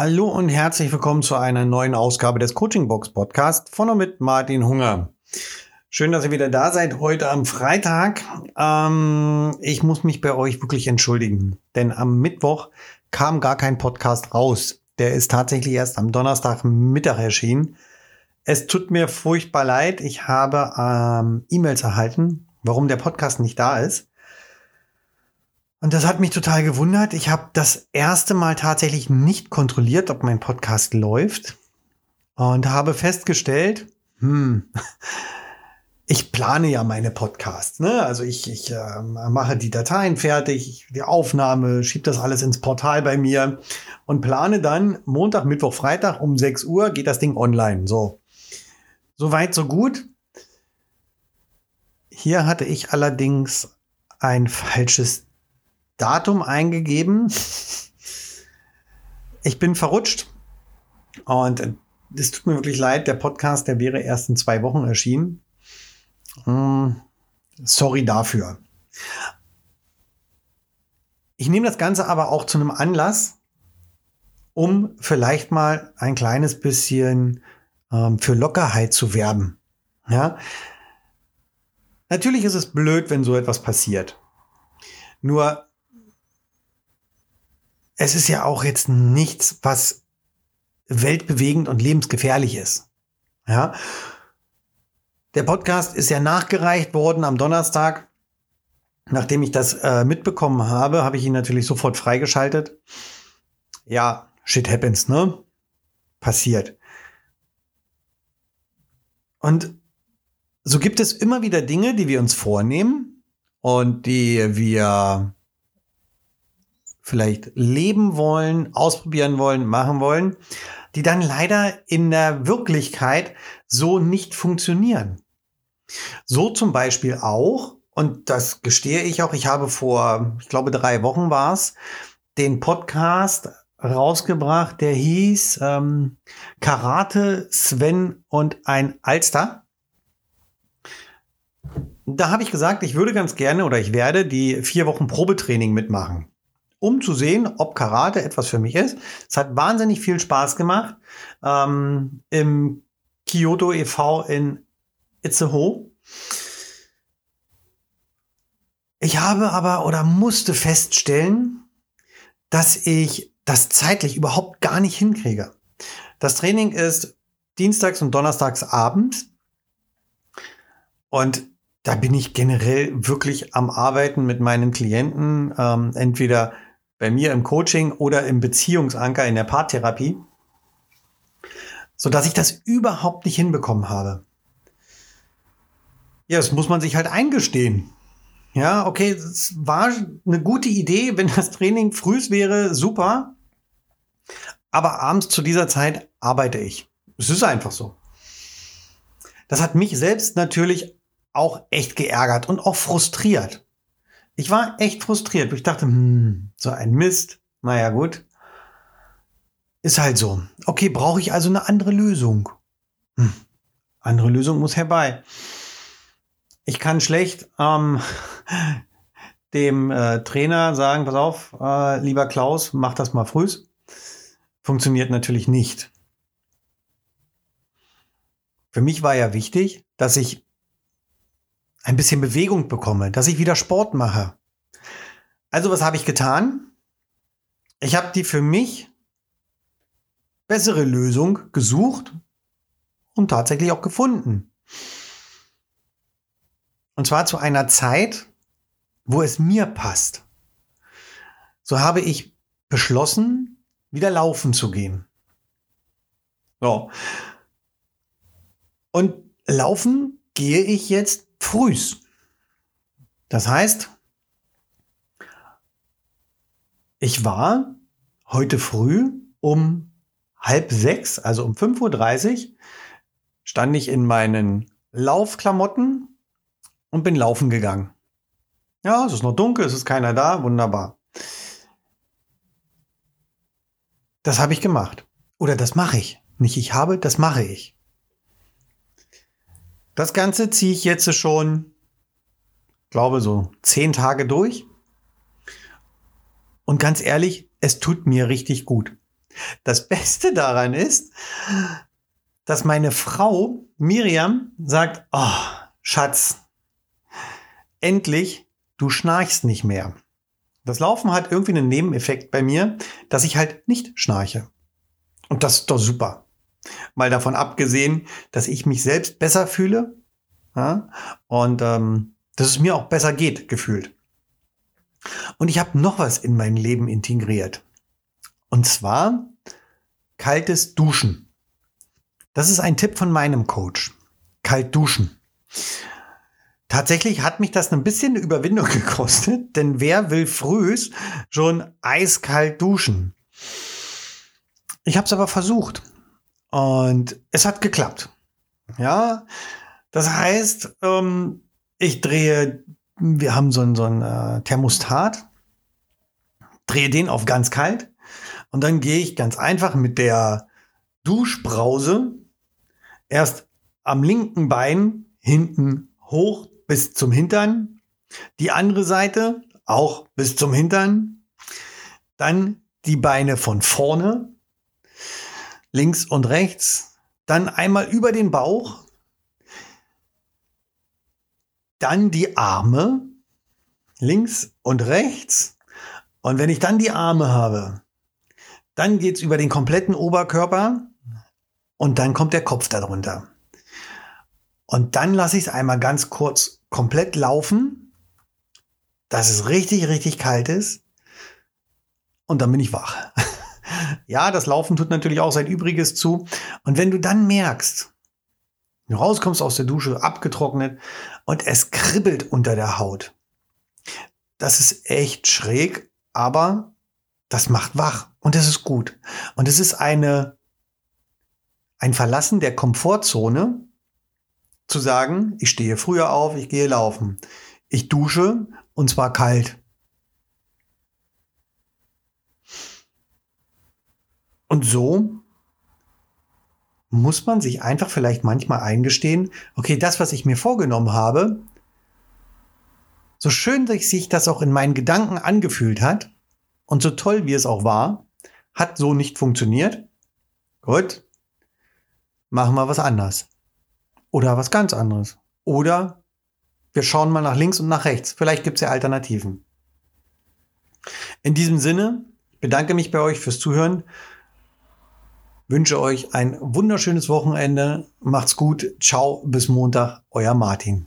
Hallo und herzlich willkommen zu einer neuen Ausgabe des Coaching Box Podcast von und mit Martin Hunger. Schön, dass ihr wieder da seid heute am Freitag. Ähm, ich muss mich bei euch wirklich entschuldigen, denn am Mittwoch kam gar kein Podcast raus. Der ist tatsächlich erst am Donnerstagmittag erschienen. Es tut mir furchtbar leid. Ich habe ähm, E-Mails erhalten, warum der Podcast nicht da ist. Und das hat mich total gewundert. Ich habe das erste Mal tatsächlich nicht kontrolliert, ob mein Podcast läuft. Und habe festgestellt, hm, ich plane ja meine Podcasts. Ne? Also ich, ich äh, mache die Dateien fertig, die Aufnahme, schiebe das alles ins Portal bei mir und plane dann Montag, Mittwoch, Freitag um 6 Uhr geht das Ding online. So. So weit, so gut. Hier hatte ich allerdings ein falsches Datum eingegeben. Ich bin verrutscht und es tut mir wirklich leid, der Podcast, der wäre erst in zwei Wochen erschienen. Hm, sorry dafür. Ich nehme das Ganze aber auch zu einem Anlass, um vielleicht mal ein kleines bisschen ähm, für Lockerheit zu werben. Ja? Natürlich ist es blöd, wenn so etwas passiert. Nur es ist ja auch jetzt nichts, was weltbewegend und lebensgefährlich ist. Ja. Der Podcast ist ja nachgereicht worden am Donnerstag. Nachdem ich das äh, mitbekommen habe, habe ich ihn natürlich sofort freigeschaltet. Ja, shit happens, ne? Passiert. Und so gibt es immer wieder Dinge, die wir uns vornehmen und die wir vielleicht leben wollen, ausprobieren wollen, machen wollen, die dann leider in der Wirklichkeit so nicht funktionieren. So zum Beispiel auch, und das gestehe ich auch, ich habe vor, ich glaube, drei Wochen war es, den Podcast rausgebracht, der hieß ähm, Karate, Sven und ein Alster. Da habe ich gesagt, ich würde ganz gerne oder ich werde die vier Wochen Probetraining mitmachen um zu sehen, ob Karate etwas für mich ist. Es hat wahnsinnig viel Spaß gemacht. Ähm, Im Kyoto e.V. in Itzehoe. Ich habe aber oder musste feststellen, dass ich das zeitlich überhaupt gar nicht hinkriege. Das Training ist dienstags und donnerstags abends. Und da bin ich generell wirklich am Arbeiten mit meinen Klienten. Ähm, entweder bei mir im Coaching oder im Beziehungsanker in der Paartherapie, so dass ich das überhaupt nicht hinbekommen habe. Ja, das muss man sich halt eingestehen. Ja, okay, es war eine gute Idee, wenn das Training frühs wäre, super. Aber abends zu dieser Zeit arbeite ich. Es ist einfach so. Das hat mich selbst natürlich auch echt geärgert und auch frustriert. Ich war echt frustriert. Ich dachte, hm, so ein Mist. Naja, gut. Ist halt so. Okay, brauche ich also eine andere Lösung? Hm. Andere Lösung muss herbei. Ich kann schlecht ähm, dem äh, Trainer sagen, pass auf, äh, lieber Klaus, mach das mal früh. Funktioniert natürlich nicht. Für mich war ja wichtig, dass ich ein bisschen Bewegung bekomme, dass ich wieder Sport mache. Also was habe ich getan? Ich habe die für mich bessere Lösung gesucht und tatsächlich auch gefunden. Und zwar zu einer Zeit, wo es mir passt. So habe ich beschlossen, wieder laufen zu gehen. So. Und laufen gehe ich jetzt frühs. Das heißt, ich war heute früh um halb sechs, also um 5.30 Uhr, stand ich in meinen Laufklamotten und bin laufen gegangen. Ja, es ist noch dunkel, es ist keiner da, wunderbar. Das habe ich gemacht. Oder das mache ich. Nicht ich habe, das mache ich. Das Ganze ziehe ich jetzt schon, glaube so, zehn Tage durch. Und ganz ehrlich, es tut mir richtig gut. Das Beste daran ist, dass meine Frau Miriam sagt, oh, Schatz, endlich, du schnarchst nicht mehr. Das Laufen hat irgendwie einen Nebeneffekt bei mir, dass ich halt nicht schnarche. Und das ist doch super. Mal davon abgesehen, dass ich mich selbst besser fühle ja, und ähm, dass es mir auch besser geht, gefühlt. Und ich habe noch was in mein Leben integriert. Und zwar kaltes Duschen. Das ist ein Tipp von meinem Coach. Kalt duschen. Tatsächlich hat mich das ein bisschen Überwindung gekostet, denn wer will frühs schon eiskalt duschen? Ich habe es aber versucht und es hat geklappt. Ja, das heißt, ähm, ich drehe, wir haben so ein, so ein äh, Thermostat, drehe den auf ganz kalt und dann gehe ich ganz einfach mit der Duschbrause erst am linken Bein hinten hoch bis zum Hintern, die andere Seite auch bis zum Hintern, dann die Beine von vorne, links und rechts, dann einmal über den Bauch, dann die Arme, links und rechts. Und wenn ich dann die Arme habe, dann geht's über den kompletten Oberkörper und dann kommt der Kopf darunter. Und dann lasse ich es einmal ganz kurz komplett laufen, dass es richtig, richtig kalt ist und dann bin ich wach. ja, das Laufen tut natürlich auch sein Übriges zu. Und wenn du dann merkst, du rauskommst aus der Dusche, abgetrocknet und es kribbelt unter der Haut, das ist echt schräg, aber das macht wach und das ist gut. Und es ist eine, ein Verlassen der Komfortzone, zu sagen, ich stehe früher auf, ich gehe laufen. Ich dusche und zwar kalt. Und so muss man sich einfach vielleicht manchmal eingestehen, okay, das, was ich mir vorgenommen habe, so schön sich das auch in meinen Gedanken angefühlt hat und so toll wie es auch war, hat so nicht funktioniert. Gut, machen wir was anders. Oder was ganz anderes. Oder wir schauen mal nach links und nach rechts. Vielleicht gibt es ja Alternativen. In diesem Sinne, bedanke mich bei euch fürs Zuhören. Wünsche euch ein wunderschönes Wochenende. Macht's gut. Ciao, bis Montag. Euer Martin.